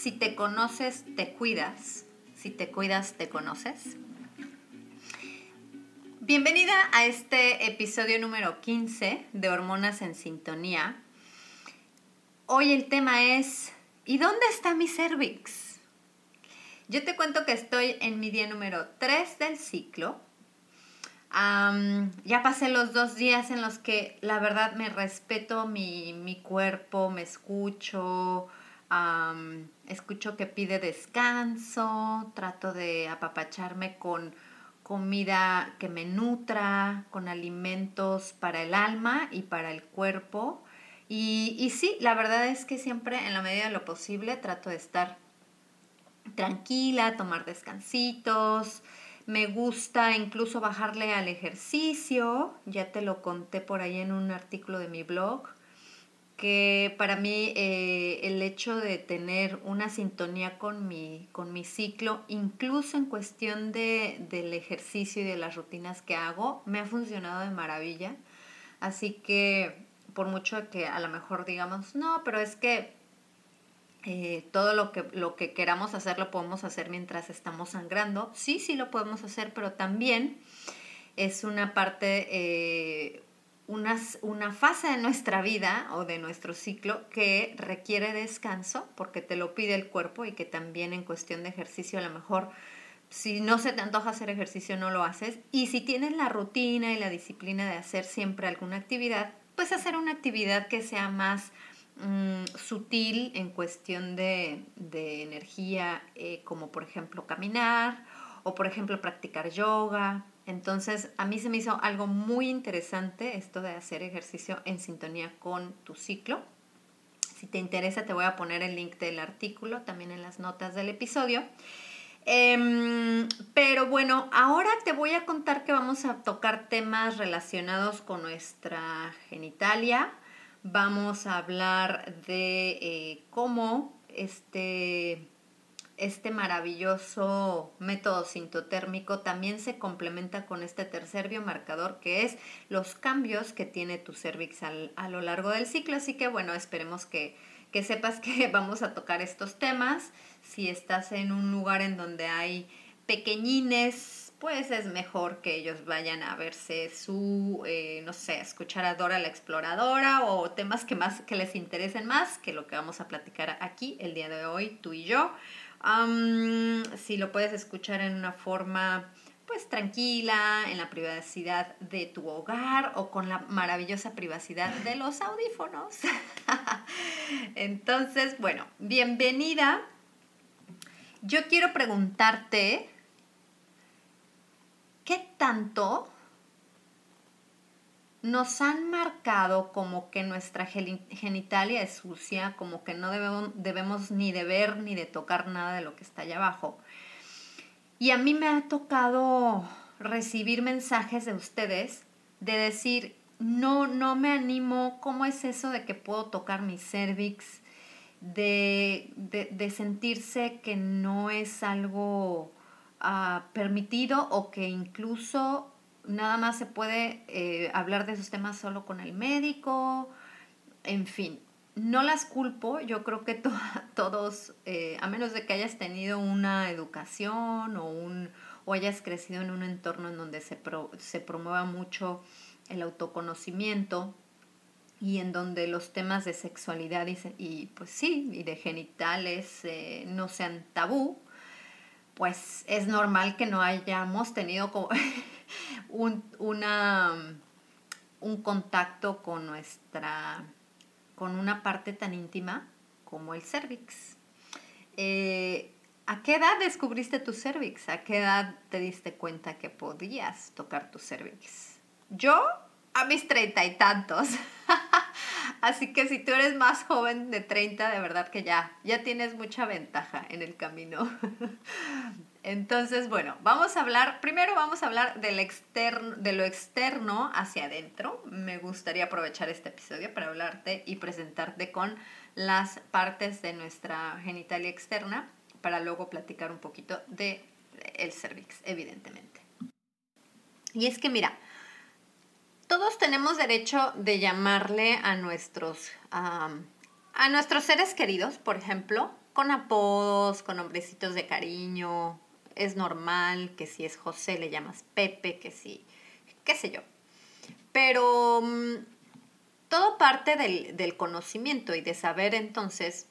Si te conoces, te cuidas. Si te cuidas, te conoces. Bienvenida a este episodio número 15 de Hormonas en Sintonía. Hoy el tema es ¿Y dónde está mi cervix? Yo te cuento que estoy en mi día número 3 del ciclo. ya pasé los dos días en los que la verdad me respeto mi, cuerpo, me escucho, escucho que pide descanso, trato de apapacharme con comida que me nutra, con alimentos para el alma y para el cuerpo. Y, y sí, la verdad es que siempre en la medida de lo posible trato de estar tranquila, tomar descansitos. Me gusta incluso bajarle al ejercicio, ya te lo conté por ahí en un artículo de mi blog, que para mí eh, el hecho de tener una sintonía con mi, con mi ciclo, incluso en cuestión de, del ejercicio y de las rutinas que hago, me ha funcionado de maravilla. Así que por mucho que a lo mejor digamos, no, pero es que eh, todo lo que, lo que queramos hacer lo podemos hacer mientras estamos sangrando. Sí, sí lo podemos hacer, pero también es una parte, eh, una, una fase de nuestra vida o de nuestro ciclo que requiere descanso porque te lo pide el cuerpo y que también en cuestión de ejercicio a lo mejor si no se te antoja hacer ejercicio no lo haces y si tienes la rutina y la disciplina de hacer siempre alguna actividad, pues hacer una actividad que sea más mm, sutil en cuestión de, energía, eh, como por ejemplo caminar o por ejemplo practicar yoga. Entonces a mí se me hizo algo muy interesante esto de hacer ejercicio en sintonía con tu ciclo. Si te interesa te voy a poner el link del artículo también en las notas del episodio. Em, pero bueno, ahora te voy a contar que vamos a tocar temas relacionados con nuestra genitalia. Vamos a hablar de eh, cómo este, este maravilloso método sintotérmico también se complementa con este tercer biomarcador que es los cambios que tiene tu cervix a lo largo del ciclo. Así que bueno, esperemos que, que sepas que vamos a tocar estos temas si estás en un lugar en donde hay pequeñines, pues es mejor que ellos vayan a verse su, eh, no sé, escuchar a Dora la Exploradora o temas que, más, que les interesen más que lo que vamos a platicar aquí el día de hoy, tú y yo. Si lo puedes escuchar en una forma pues tranquila, en la privacidad de tu hogar o con la maravillosa privacidad de los audífonos. Entonces, bueno, bienvenida yo quiero preguntarte, ¿qué tanto nos han marcado como que nuestra genitalia es sucia, como que no debemos, ni de ver ni de tocar nada de lo que está allá abajo? Y a mí me ha tocado recibir mensajes de ustedes de decir, no, no me animo, ¿cómo es eso de que puedo tocar mi cervix? de, sentirse que no es algo ah, permitido o que incluso nada más se puede eh, hablar de esos temas solo con el médico, en fin. No las culpo, yo creo que todos, eh, a menos de que hayas tenido una educación o, un, o hayas crecido en un entorno en donde se, se promueva mucho el autoconocimiento, y en donde los temas de sexualidad y, pues sí, y de genitales eh, no sean tabú, pues es normal que no hayamos tenido como un, una, un contacto con nuestra, con una parte tan íntima como el cervix. Eh, ¿A qué edad descubriste tu cervix? ¿A qué edad te diste cuenta que podías tocar tu cervix? Yo a mis treinta y tantos. Así que si tú eres más joven de 30, de verdad que ya, ya tienes mucha ventaja en el camino. Entonces, bueno, vamos a hablar, primero vamos a hablar del externo, de lo externo hacia adentro. Me gustaría aprovechar este episodio para hablarte y presentarte con las partes de nuestra genitalia externa para luego platicar un poquito de el cervix, evidentemente. Y es que mira, todos tenemos derecho de llamarle a nuestros, a nuestros seres queridos, por ejemplo, con apodos, con nombrecitos de cariño. Es normal que si es José le llamas Pepe, que si, qué sé yo. Pero mm, todo parte del, conocimiento y de saber entonces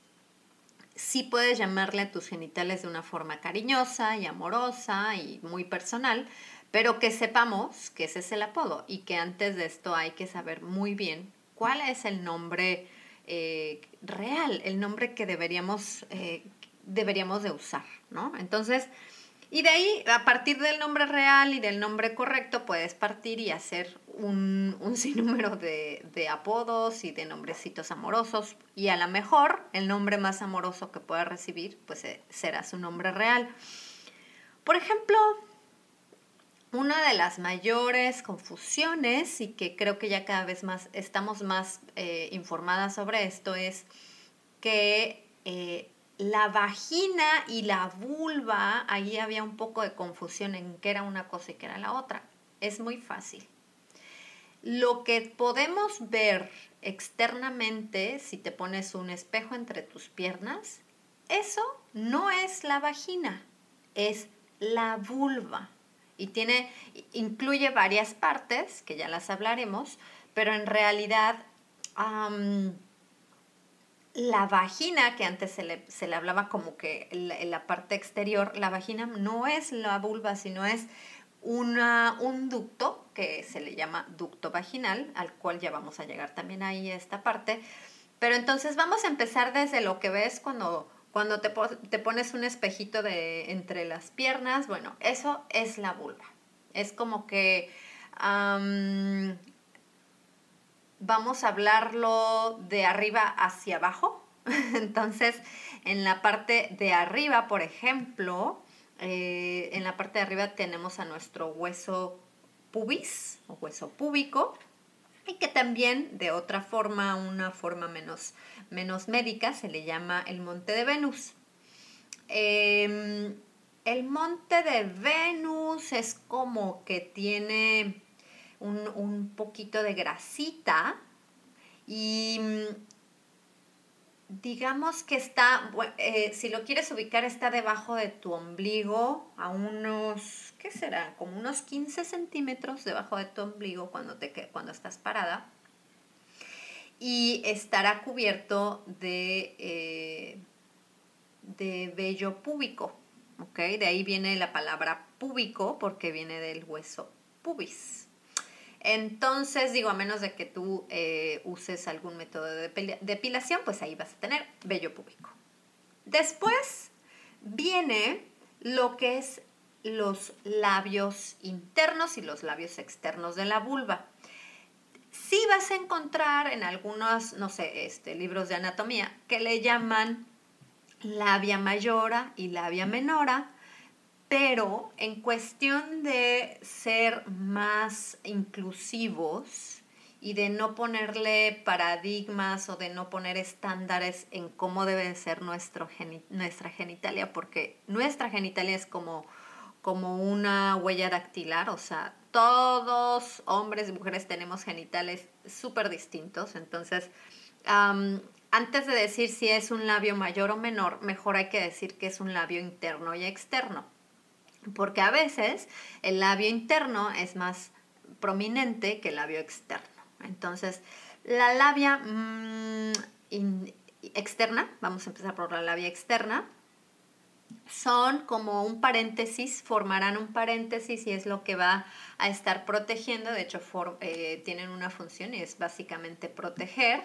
si puedes llamarle a tus genitales de una forma cariñosa y amorosa y muy personal, pero que sepamos que ese es el apodo y que antes de esto hay que saber muy bien cuál es el nombre eh, real, el nombre que deberíamos, eh, deberíamos de usar, ¿no? Entonces, y de ahí, a partir del nombre real y del nombre correcto, puedes partir y hacer un, un sinnúmero de, apodos y de nombrecitos amorosos. Y a lo mejor el nombre más amoroso que puedas recibir, pues eh, será su nombre real. Por ejemplo, una de las mayores confusiones y que creo que ya cada vez más estamos más eh, informadas sobre esto es que eh, la vagina y la vulva, ahí había un poco de confusión en qué era una cosa y qué era la otra. Es muy fácil. Lo que podemos ver externamente, si te pones un espejo entre tus piernas, eso no es la vagina, es la vulva y tiene, incluye varias partes, que ya las hablaremos, pero en realidad la vagina, que antes se le, se le hablaba como que en la, parte exterior, la vagina no es la vulva, sino es una, un ducto que se le llama ducto vaginal, al cual ya vamos a llegar también ahí a esta parte. Pero entonces vamos a empezar desde lo que ves cuando cuando te, pones un espejito de entre las piernas, bueno, eso es la vulva. Es como que vamos a hablarlo de arriba hacia abajo. Entonces, en la parte de arriba, por ejemplo, eh, en la parte de arriba tenemos a nuestro hueso pubis o hueso púbico y que también de otra forma, una forma menos, menos médica, se le llama el monte de Venus. Em, el monte de Venus es como que tiene un, poquito de grasita y digamos que está, eh, si lo quieres ubicar, está debajo de tu ombligo a unos ¿qué será? Como unos 15 centímetros debajo de tu ombligo cuando, te, cuando estás parada. Y estará cubierto de, eh, de vello púbico. De ahí viene la palabra púbico porque viene del hueso pubis. Entonces, digo, a menos de que tú eh, uses algún método de depilación, pues ahí vas a tener vello púbico. Después viene lo que es los labios internos y los labios externos de la vulva. Sí vas a encontrar en algunos, no sé, este, libros de anatomía que le llaman labia mayora y labia menora, pero en cuestión de ser más inclusivos y de no ponerle paradigmas o de no poner estándares en cómo debe ser nuestro nuestra genitalia, porque nuestra genitalia es como como una huella dactilar, o sea, todos, hombres y mujeres, tenemos genitales súper distintos, entonces, antes de decir si es un labio mayor o menor, mejor hay que decir que es un labio interno y externo, porque a veces el labio interno es más prominente que el labio externo. Entonces, La labia mm, externa, vamos a empezar por la labia externa, son como un paréntesis, formarán un paréntesis y es lo que va a estar protegiendo, de hecho eh, tienen una función y es básicamente proteger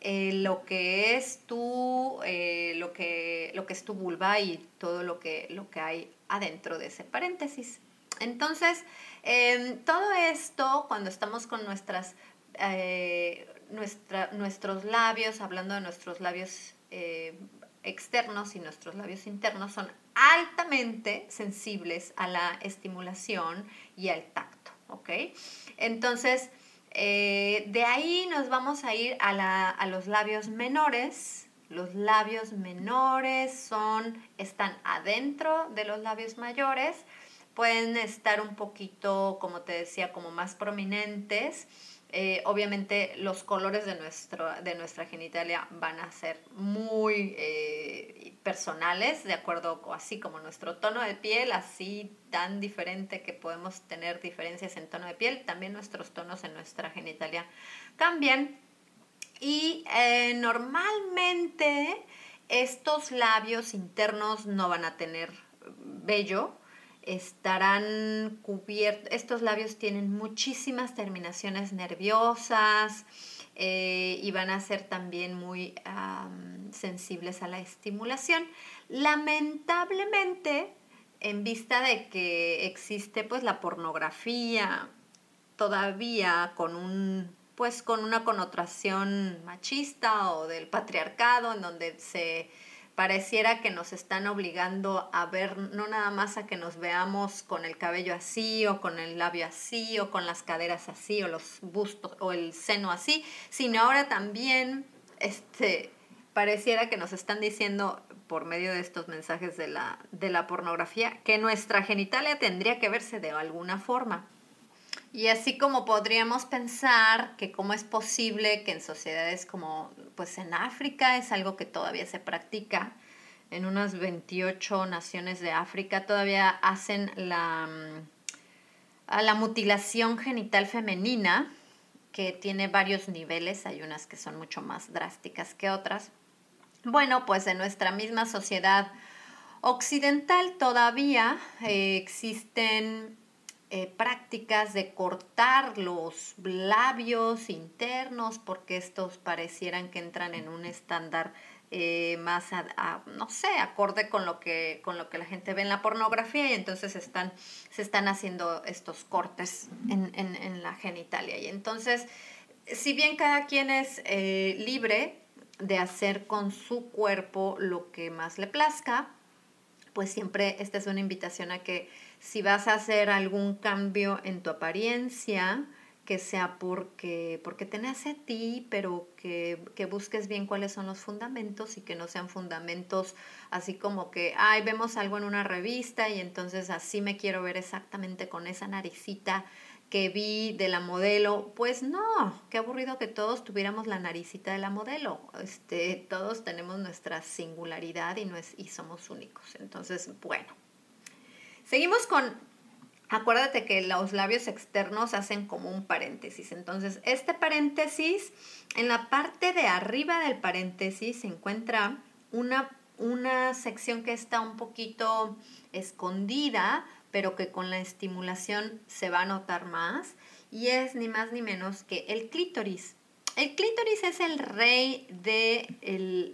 eh, lo que es tu, eh, lo, que, lo que es tu vulva y todo lo que, lo que hay adentro de ese paréntesis. Entonces, em, todo esto, cuando estamos con nuestras, nuestra, nuestros labios, hablando de nuestros labios externos y nuestros labios internos son altamente sensibles a la estimulación y al tacto. Entonces, eh, de ahí nos vamos a ir a, a, los labios menores. Los labios menores son, están adentro de los labios mayores, pueden estar un poquito, como te decía, como más prominentes eh, obviamente los colores de, nuestro, de nuestra genitalia van a ser muy eh, personales, de acuerdo así como nuestro tono de piel, así tan diferente que podemos tener diferencias en tono de piel, también nuestros tonos en nuestra genitalia cambian. Y eh, normalmente estos labios internos no van a tener vello, estarán cubiertos, estos labios tienen muchísimas terminaciones nerviosas eh, y van a ser también muy sensibles a la estimulación. Lamentablemente, en vista de que existe pues la pornografía todavía con un pues con una connotación machista o del patriarcado en donde se pareciera que nos están obligando a ver, no nada más a que nos veamos con el cabello así o con el labio así o con las caderas así o los bustos o el seno así, sino ahora también este, pareciera que nos están diciendo por medio de estos mensajes de la, de la pornografía que nuestra genitalia tendría que verse de alguna forma. Y así como podríamos pensar que cómo es posible que en sociedades como pues en África es algo que todavía se practica, en unas 28 naciones de África todavía hacen la, mm, la mutilación genital femenina, que tiene varios niveles, hay unas que son mucho más drásticas que otras. Bueno, pues en nuestra misma sociedad occidental todavía eh, existen eh, prácticas de cortar los labios internos porque estos parecieran que entran en un estándar eh, más, no sé, acorde con lo, que, con lo que la gente ve en la pornografía y entonces están, se están haciendo estos cortes en, la genitalia. Y entonces, si bien cada quien es eh, libre de hacer con su cuerpo lo que más le plazca, pues siempre esta es una invitación a que si vas a hacer algún cambio en tu apariencia, que sea porque, porque te nace a ti, pero que, que, busques bien cuáles son los fundamentos y que no sean fundamentos así como que, ay, vemos algo en una revista y entonces así me quiero ver exactamente con esa naricita que vi de la modelo. Pues no, qué aburrido que todos tuviéramos la naricita de la modelo. Este, todos tenemos nuestra singularidad y, no es, y somos únicos. Entonces, bueno. Seguimos con, acuérdate que los labios externos hacen como un paréntesis. Entonces, este paréntesis, en la parte de arriba del paréntesis se encuentra una, una sección que está un poquito escondida, pero que con la estimulación se va a notar más, y es ni más ni menos que el clítoris. El clítoris es el rey de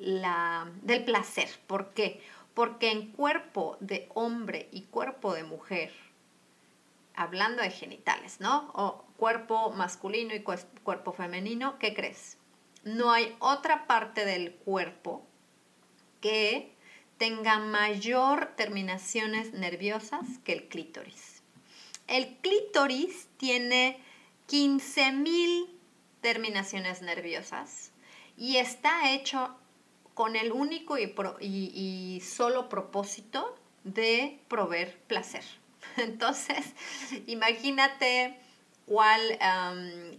la, del placer. ¿Por qué? Porque en cuerpo de hombre y cuerpo de mujer, hablando de genitales, ¿no? O cuerpo masculino y cuerpo femenino, ¿qué crees? No hay otra parte del cuerpo que tenga mayor terminaciones nerviosas que el clítoris. El clítoris tiene 15.000 terminaciones nerviosas y está hecho con el único y, solo propósito de proveer placer. Entonces, imagínate cuál,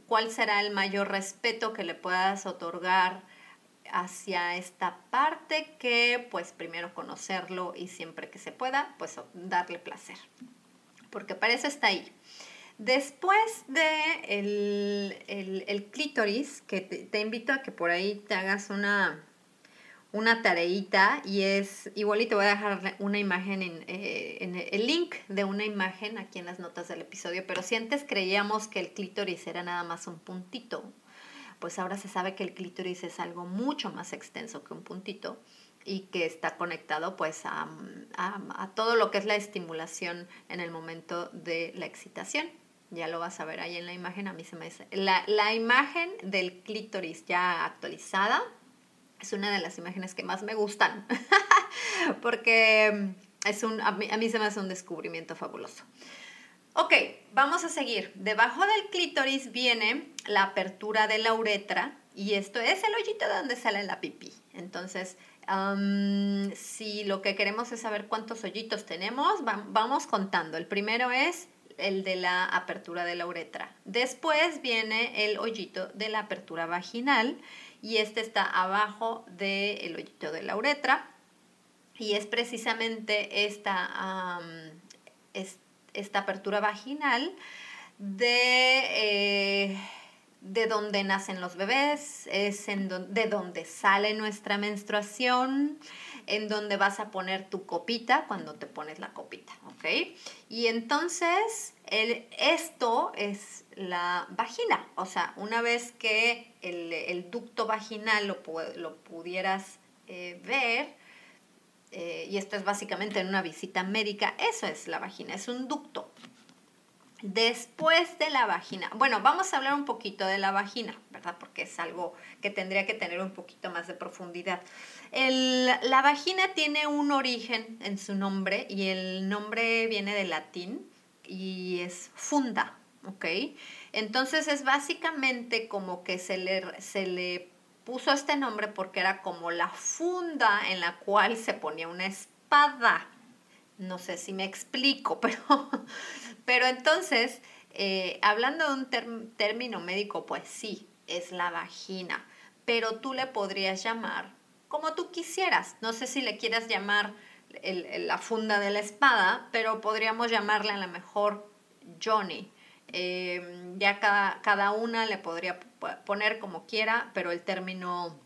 cuál será el mayor respeto que le puedas otorgar hacia esta parte que pues primero conocerlo y siempre que se pueda pues darle placer. Porque para eso está ahí. Después de el, el, clítoris, que te, invito a que por ahí te hagas una, una tareita y es, igual y te voy a dejar una imagen, en, eh, en, el link de una imagen aquí en las notas del episodio, pero si antes creíamos que el clítoris era nada más un puntito, pues ahora se sabe que el clítoris es algo mucho más extenso que un puntito y que está conectado pues a, todo lo que es la estimulación en el momento de la excitación. Ya lo vas a ver ahí en la imagen, a mí se me. La, la imagen del clítoris ya actualizada es una de las imágenes que más me gustan, porque es un, a, mí, a mí se me hace un descubrimiento fabuloso. Ok, vamos a seguir. Debajo del clítoris viene la apertura de la uretra y esto es el hoyito de donde sale la pipí. Entonces, si lo que queremos es saber cuántos hoyitos tenemos, vamos contando. El primero es el de la apertura de la uretra. Después viene el hoyito de la apertura vaginal y este está abajo del hoyito de la uretra y es precisamente esta, esta apertura vaginal de... Eh, de donde nacen los bebés, es en de donde sale nuestra menstruación, en donde vas a poner tu copita cuando te pones la copita, ¿ok? Y entonces el, esto es la vagina, o sea, una vez que el, ducto vaginal lo, lo pudieras eh, ver, eh, y esto es básicamente en una visita médica, eso es la vagina, es un ducto, Después de la vagina, bueno, vamos a hablar un poquito de la vagina, ¿verdad? Porque es algo que tendría que tener un poquito más de profundidad. la vagina tiene un origen en su nombre y el nombre viene del latín y es funda, ¿ok? Entonces es básicamente como que se le, se le puso este nombre porque era como la funda en la cual se ponía una espada. No sé si me explico, pero pero entonces, eh, hablando de un término médico, pues sí, es la vagina, pero tú le podrías llamar como tú quisieras. No sé si le quieras llamar la funda de la espada, pero podríamos llamarle a lo mejor Johnny. Em, ya cada, cada una le podría poner como quiera, pero el término,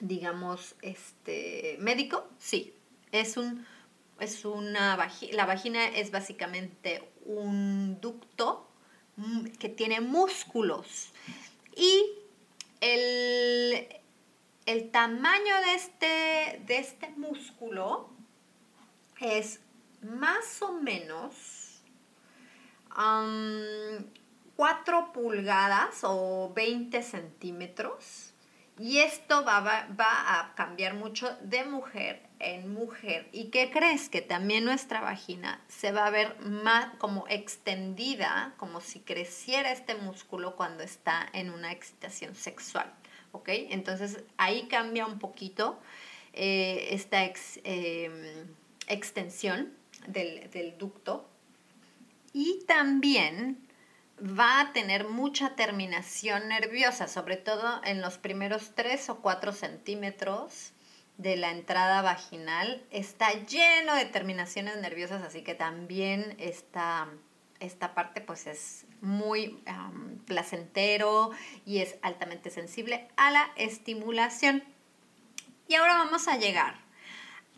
digamos, este, médico, sí, es un, es una la vagina es básicamente un ducto mm, que tiene músculos. Y el, tamaño de este, de este músculo es más o menos 4 pulgadas o 20 centímetros y esto va, va, a cambiar mucho de mujer en mujer. ¿Y qué crees? Que también nuestra vagina se va a ver más como extendida, como si creciera este músculo cuando está en una excitación sexual. ¿Ok? Entonces ahí cambia un poquito eh, esta em, extensión del ducto. Y también va a tener mucha terminación nerviosa, sobre todo en los primeros 3 o 4 centímetros de la entrada vaginal. Está lleno de terminaciones nerviosas, así que también esta, esta parte pues es muy placentero y es altamente sensible a la estimulación. Y ahora vamos a llegar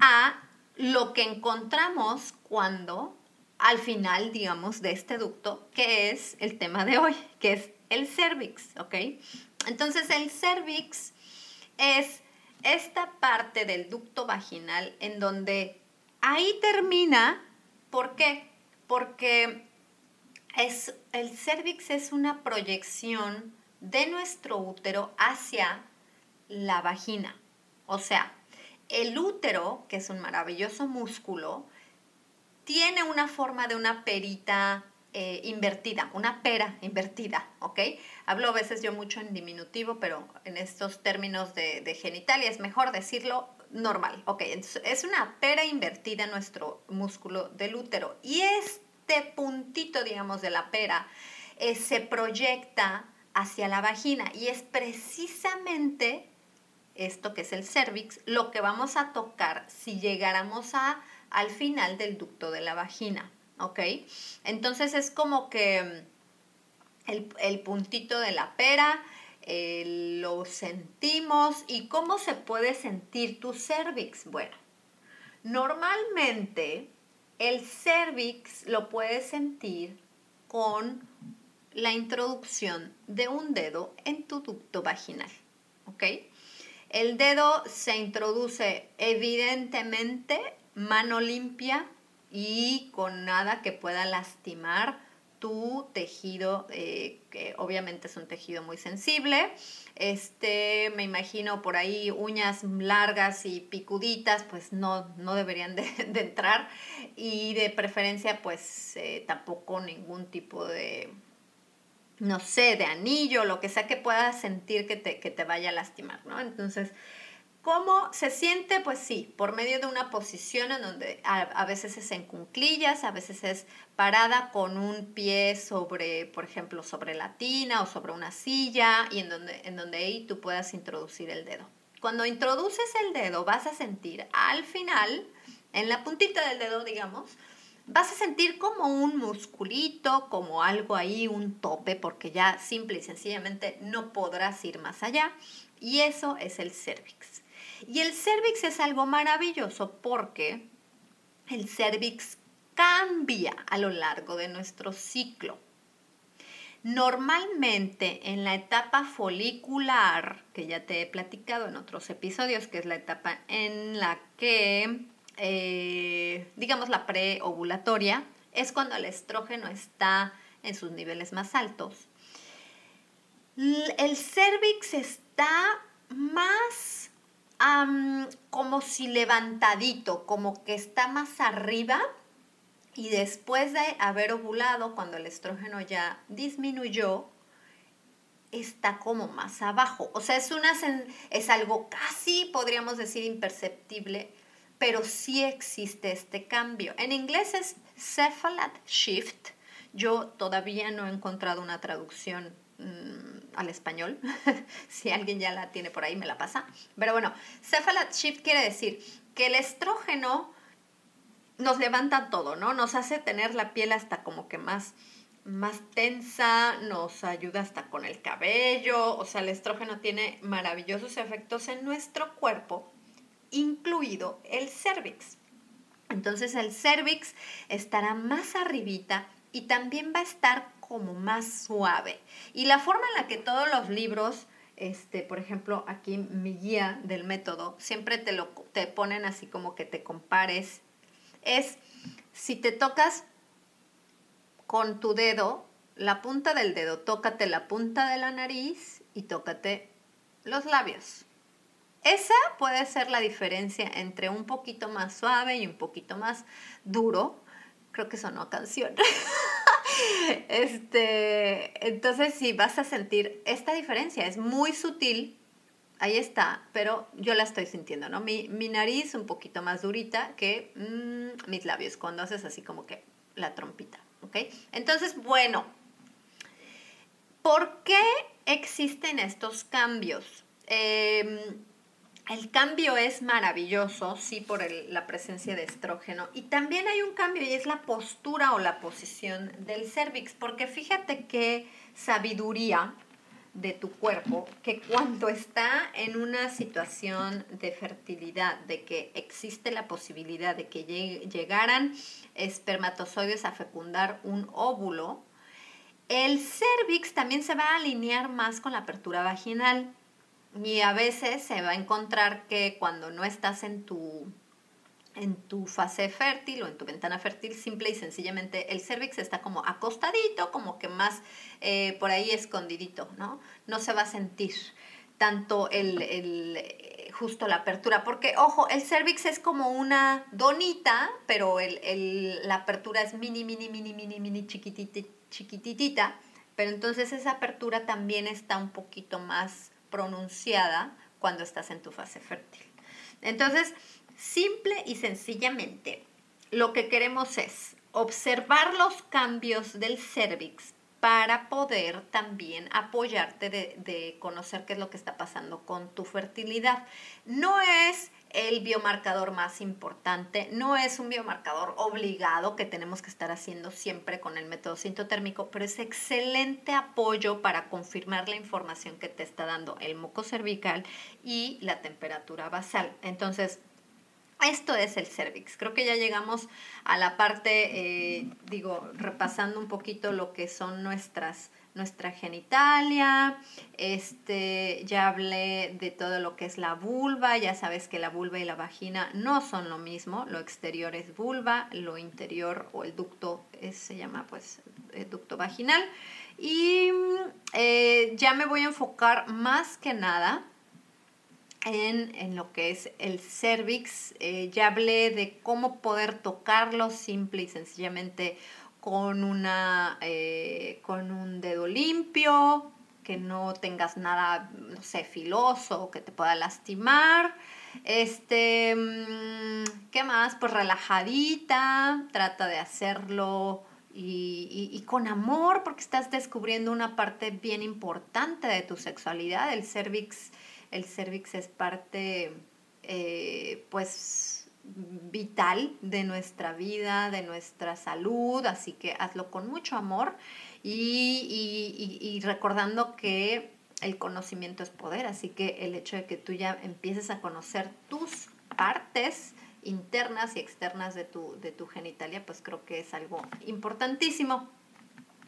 a lo que encontramos cuando al final, digamos, de este ducto, que es el tema de hoy, que es el cervix, ¿ok? Entonces el cervix es esta parte del ducto vaginal en donde ahí termina, ¿por qué? Porque es, el cervix es una proyección de nuestro útero hacia la vagina. O sea, el útero, que es un maravilloso músculo, tiene una forma de una perita eh, invertida, una pera invertida, ¿ok? Hablo a veces yo mucho en diminutivo, pero en estos términos de, genitalia es mejor decirlo normal, ¿ok? es una pera invertida en nuestro músculo del útero y este puntito, digamos, de la pera eh, se proyecta hacia la vagina y es precisamente esto que es el cervix lo que vamos a tocar si llegáramos a al final del ducto de la vagina. ¿ok? Entonces es como que el, el puntito de la pera, eh, lo sentimos y cómo se puede sentir tu cervix. Bueno, normalmente el cervix lo puedes sentir con la introducción de un dedo en tu ducto vaginal, ¿ok? El dedo se introduce evidentemente mano limpia y con nada que pueda lastimar tu tejido, eh, que obviamente es un tejido muy sensible. Este, me imagino por ahí uñas largas y picuditas, pues no, no deberían de, entrar. Y de preferencia, pues eh, tampoco ningún tipo de, no sé, de anillo, lo que sea que puedas sentir que te, que te vaya a lastimar, ¿no? Entonces, ¿Cómo se siente? Pues sí, por medio de una posición en donde a, veces es en cunclillas, a veces es parada con un pie sobre, por ejemplo, sobre la tina o sobre una silla y en donde, en donde ahí tú puedas introducir el dedo. Cuando introduces el dedo vas a sentir al final, en la puntita del dedo, digamos, vas a sentir como un musculito, como algo ahí, un tope, porque ya simple y sencillamente no podrás ir más allá. Y eso es el cervix. Y el cervix es algo maravilloso porque el cervix cambia a lo largo de nuestro ciclo. Normalmente en la etapa folicular, que ya te he platicado en otros episodios, que es la etapa en la que, eh, digamos, la preovulatoria, es cuando el estrógeno está en sus niveles más altos. El cervix está más como si levantadito, como que está más arriba y después de haber ovulado, cuando el estrógeno ya disminuyó, está como más abajo. O sea, es, una, es algo casi, podríamos decir, imperceptible, pero sí existe este cambio. En inglés es cephalad shift. Yo todavía no he encontrado una traducción Mm, al español. si alguien ya la tiene por ahí, me la pasa. Pero bueno, cephalad shift quiere decir que el estrógeno nos levanta todo, ¿no? Nos hace tener la piel hasta como que más, más tensa, nos ayuda hasta con el cabello, o sea, el estrógeno tiene maravillosos efectos en nuestro cuerpo, incluido el cervix. Entonces el cervix estará más arribita y también va a estar como más suave. Y la forma en la que todos los libros, este, por ejemplo, aquí mi guía del método, siempre te lo te ponen así como que te compares, es si te tocas con tu dedo, la punta del dedo, tócate la punta de la nariz y tócate los labios. Esa puede ser la diferencia entre un poquito más suave y un poquito más duro. Creo que sonó canción. este, entonces sí, vas a sentir esta diferencia, es muy sutil, ahí está, pero yo la estoy sintiendo, ¿no? Mi, nariz un poquito más durita que mm, mis labios, cuando haces así como que la trompita, ¿ok? Entonces, bueno, ¿por qué existen estos cambios? Eh, el cambio es maravilloso, sí, por la presencia de estrógeno. Y también hay un cambio y es la postura o la posición del cervix, porque fíjate qué sabiduría de tu cuerpo que cuando está en una situación de fertilidad, de que existe la posibilidad de que llegaran espermatozoides a fecundar un óvulo, el cervix también se va a alinear más con la apertura vaginal. Y a veces se va a encontrar que cuando no estás en tu, en tu fase fértil o en tu ventana fértil, simple y sencillamente el cervix está como acostadito, como que más eh, por ahí escondidito, ¿no? No se va a sentir tanto el, el, justo la apertura, porque ojo, el cervix es como una donita, pero el, el, la apertura es mini, mini, mini, mini, mini chiquitita, chiquititita, pero entonces esa apertura también está un poquito más pronunciada cuando estás en tu fase fértil. Entonces, simple y sencillamente, lo que queremos es observar los cambios del cervix para poder también apoyarte de, de, conocer qué es lo que está pasando con tu fertilidad. No es el biomarcador más importante. No es un biomarcador obligado que tenemos que estar haciendo siempre con el método sintotérmico, pero es excelente apoyo para confirmar la información que te está dando el moco cervical y la temperatura basal. Entonces, esto es el cervix. Creo que ya llegamos a la parte, eh, digo, repasando un poquito lo que son nuestras nuestra genitalia, este, ya hablé de todo lo que es la vulva, ya sabes que la vulva y la vagina no son lo mismo, lo exterior es vulva, lo interior o el ducto se llama pues el ducto vaginal y eh, ya me voy a enfocar más que nada en, lo que es el cervix. Eh, ya hablé de cómo poder tocarlo simple y sencillamente con, una, eh, con un dedo limpio, que no tengas nada, no sé, filoso que te pueda lastimar. Este, mm, ¿qué más? Pues relajadita, trata de hacerlo y, y, con amor porque estás descubriendo una parte bien importante de tu sexualidad. El cervix, el cervix es parte, eh, pues, vital de nuestra vida, de nuestra salud, así que hazlo con mucho amor y, recordando que el conocimiento es poder, así que el hecho de que tú ya empieces a conocer tus partes internas y externas de tu, de tu genitalia, pues creo que es algo importantísimo.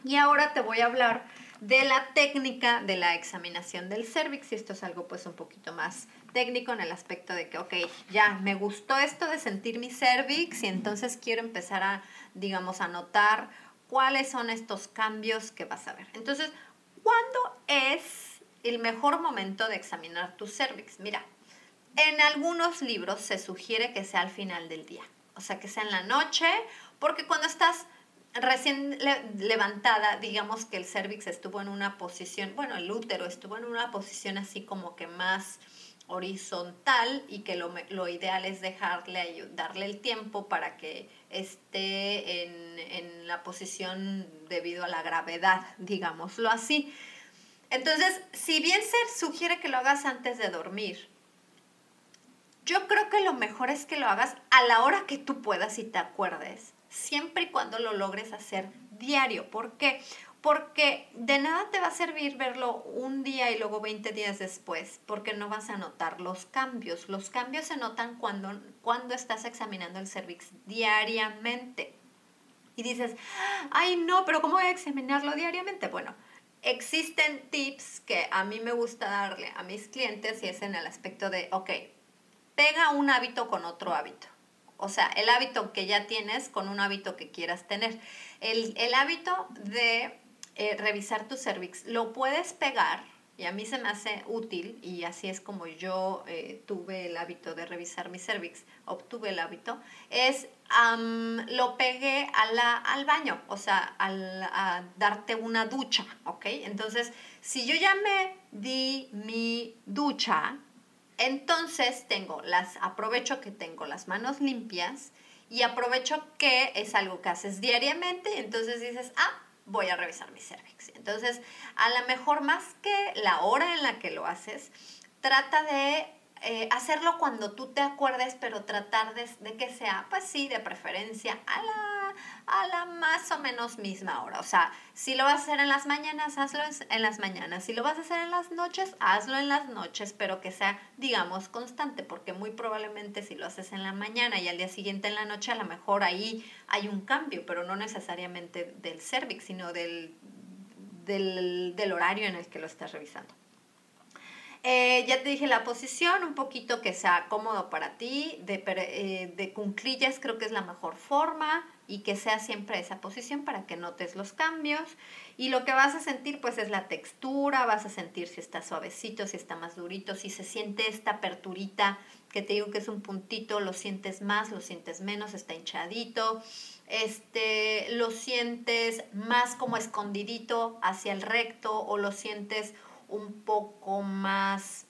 Y ahora te voy a hablar de la técnica de la examinación del cervix y esto es algo pues un poquito más técnico en el aspecto de que, ok, ya me gustó esto de sentir mi cervix y entonces quiero empezar a, digamos, a notar cuáles son estos cambios que vas a ver. Entonces, ¿cuándo es el mejor momento de examinar tu cervix? Mira, en algunos libros se sugiere que sea al final del día, o sea, que sea en la noche, porque cuando estás recién levantada, digamos que el cervix estuvo en una posición, bueno, el útero estuvo en una posición así como que más horizontal y que lo, lo, ideal es dejarle, darle el tiempo para que esté en, en, la posición debido a la gravedad, digámoslo así. Entonces, si bien se sugiere que lo hagas antes de dormir, yo creo que lo mejor es que lo hagas a la hora que tú puedas y te acuerdes, siempre y cuando lo logres hacer diario. ¿Por qué? Porque de nada te va a servir verlo un día y luego 20 días después, porque no vas a notar los cambios. Los cambios se notan cuando, cuando estás examinando el cervix diariamente. Y dices, ay no, pero ¿cómo voy a examinarlo diariamente? Bueno, existen tips que a mí me gusta darle a mis clientes y es en el aspecto de, ok, pega un hábito con otro hábito. O sea, el hábito que ya tienes con un hábito que quieras tener. El, el hábito de eh, revisar tu cervix. Lo puedes pegar, y a mí se me hace útil, y así es como yo eh, tuve el hábito de revisar mi cervix, obtuve el hábito, es lo pegué al baño, o sea, al, a darte una ducha, ¿ok? Entonces, si yo ya me di mi ducha, entonces tengo las, aprovecho que tengo las manos limpias y aprovecho que es algo que haces diariamente, entonces dices, ah, voy a revisar mi cervix. Entonces, a lo mejor más que la hora en la que lo haces, trata de eh, hacerlo cuando tú te acuerdes, pero tratar de, de, que sea, pues sí, de preferencia a la a la más o menos misma hora. O sea, si lo vas a hacer en las mañanas, hazlo en las mañanas. Si lo vas a hacer en las noches, hazlo en las noches, pero que sea, digamos, constante, porque muy probablemente si lo haces en la mañana y al día siguiente en la noche, a lo mejor ahí hay un cambio, pero no necesariamente del cervix, sino del, del, horario en el que lo estás revisando. Eh, ya te dije la posición, un poquito que sea cómodo para ti, de, eh, de cunclillas creo que es la mejor forma, y que sea siempre esa posición para que notes los cambios. Y lo que vas a sentir pues es la textura, vas a sentir si está suavecito, si está más durito, si se siente esta aperturita que te digo que es un puntito, lo sientes más, lo sientes menos, está hinchadito. Este, lo sientes más como escondidito hacia el recto o lo sientes un poco más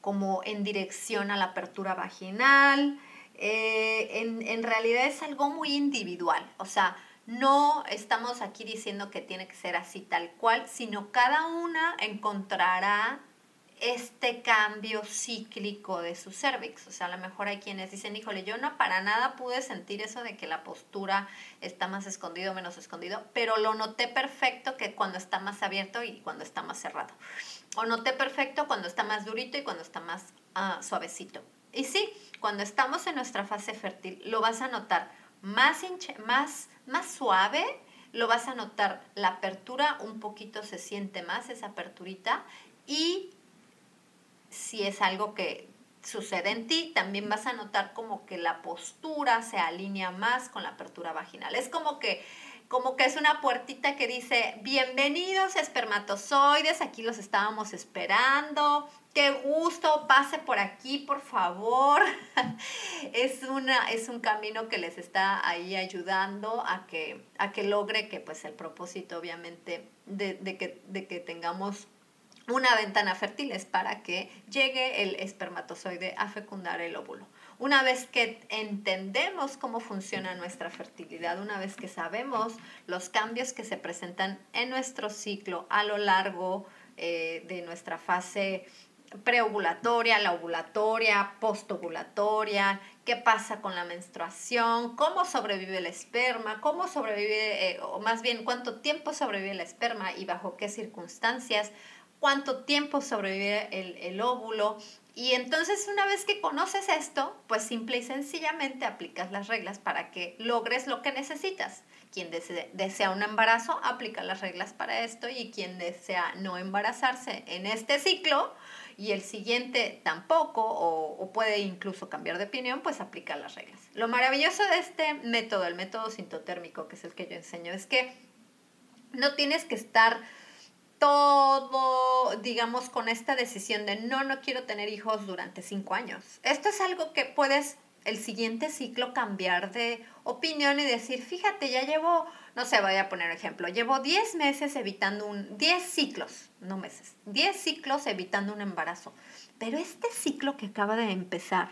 como en dirección a la apertura vaginal. Eh, en, realidad es algo muy individual. O sea, no estamos aquí diciendo que tiene que ser así tal cual, sino cada una encontrará este cambio cíclico de su cervix. O sea, a lo mejor hay quienes dicen, híjole, yo no para nada pude sentir eso de que la postura está más escondido, menos escondido, pero lo noté perfecto que cuando está más abierto y cuando está más cerrado. O noté perfecto cuando está más durito y cuando está más ah, suavecito. Y sí, cuando estamos en nuestra fase fértil, lo vas a notar más, más, más suave, lo vas a notar la apertura un poquito se siente más, esa aperturita, y si es algo que sucede en ti, también vas a notar como que la postura se alinea más con la apertura vaginal. Es como que como que es una puertita que dice, bienvenidos espermatozoides, aquí los estábamos esperando, qué gusto, pase por aquí, por favor. es, una, es un camino que les está ahí ayudando a que, a que logre que pues el propósito obviamente de, de, que, de que tengamos una ventana fértil es para que llegue el espermatozoide a fecundar el óvulo. Una vez que entendemos cómo funciona nuestra fertilidad, una vez que sabemos los cambios que se presentan en nuestro ciclo a lo largo eh, de nuestra fase preovulatoria, la ovulatoria, postovulatoria, qué pasa con la menstruación, cómo sobrevive el esperma, cómo sobrevive, eh, o más bien cuánto tiempo sobrevive el esperma y bajo qué circunstancias, cuánto tiempo sobrevive el, óvulo. Y entonces una vez que conoces esto, pues simple y sencillamente aplicas las reglas para que logres lo que necesitas. Quien desea un embarazo, aplica las reglas para esto y quien desea no embarazarse en este ciclo y el siguiente tampoco o, o puede incluso cambiar de opinión, pues aplica las reglas. Lo maravilloso de este método, el método sintotérmico, que es el que yo enseño, es que no tienes que estar todo, digamos, con esta decisión de no, no quiero tener hijos durante cinco años. Esto es algo que puedes el siguiente ciclo cambiar de opinión y decir, fíjate, ya llevo, no sé, voy a poner ejemplo, llevo 10 meses evitando un, 10 ciclos, no meses, 10 ciclos evitando un embarazo. Pero este ciclo que acaba de empezar,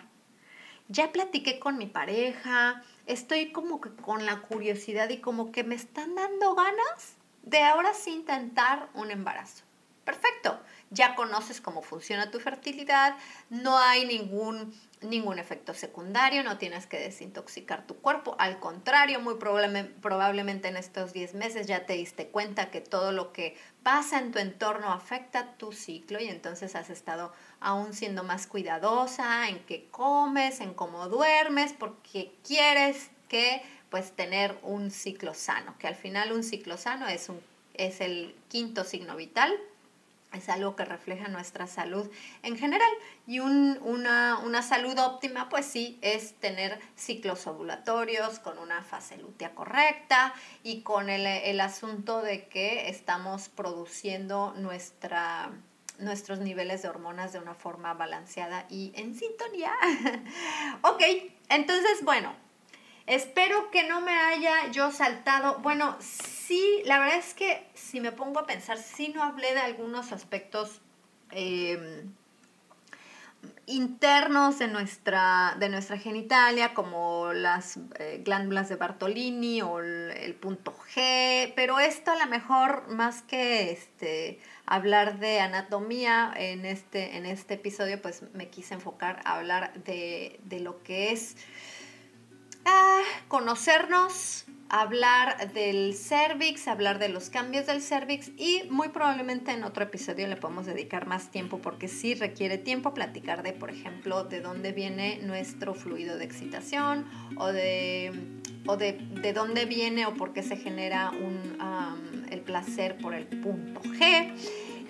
ya platiqué con mi pareja, estoy como que con la curiosidad y como que me están dando ganas de ahora sí intentar un embarazo. Perfecto, ya conoces cómo funciona tu fertilidad, no hay ningún, ningún efecto secundario, no tienes que desintoxicar tu cuerpo, al contrario, muy probablemente en estos 10 meses ya te diste cuenta que todo lo que pasa en tu entorno afecta tu ciclo y entonces has estado aún siendo más cuidadosa en qué comes, en cómo duermes, porque quieres que pues tener un ciclo sano, que al final un ciclo sano es, un, es el quinto signo vital, es algo que refleja nuestra salud en general y una, una, salud óptima pues sí es tener ciclos ovulatorios con una fase lútea correcta y con el, el asunto de que estamos produciendo nuestra, nuestros niveles de hormonas de una forma balanceada y en sintonía. ok, entonces bueno, Espero que no me haya yo saltado. Bueno, sí, la verdad es que si me pongo a pensar, sí no hablé de algunos aspectos em, internos de nuestra, de nuestra genitalia, como las eh, glándulas de Bartolini o el, punto G, pero esto a lo mejor más que este, hablar de anatomía en este, en este episodio, pues me quise enfocar a hablar de, de lo que es conocernos, hablar del cervix, hablar de los cambios del cervix y muy probablemente en otro episodio le podemos dedicar más tiempo porque sí requiere tiempo platicar de, por ejemplo, de dónde viene nuestro fluido de excitación o de, o de, de dónde viene o por qué se genera un, el placer por el punto G.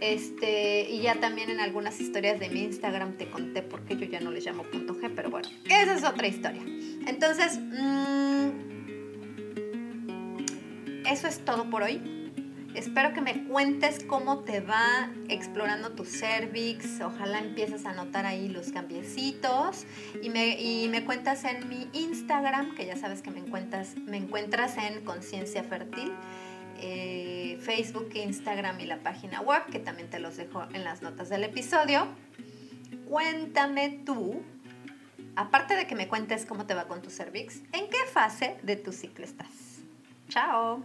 Este, y ya también en algunas historias de mi Instagram te conté por qué yo ya no le llamo punto G, pero bueno, esa es otra historia. Entonces, mm, eso es todo por hoy. Espero que me cuentes cómo te va explorando tu cervix. Ojalá empieces a notar ahí los cambiecitos. Y me, y me cuentas en mi Instagram, que ya sabes que me encuentras, me encuentras en Conciencia Fértil. Eh, Facebook, Instagram y la página web, que también te los dejo en las notas del episodio. Cuéntame tú, aparte de que me cuentes cómo te va con tu cervix, ¿en qué fase de tu ciclo estás? Chao.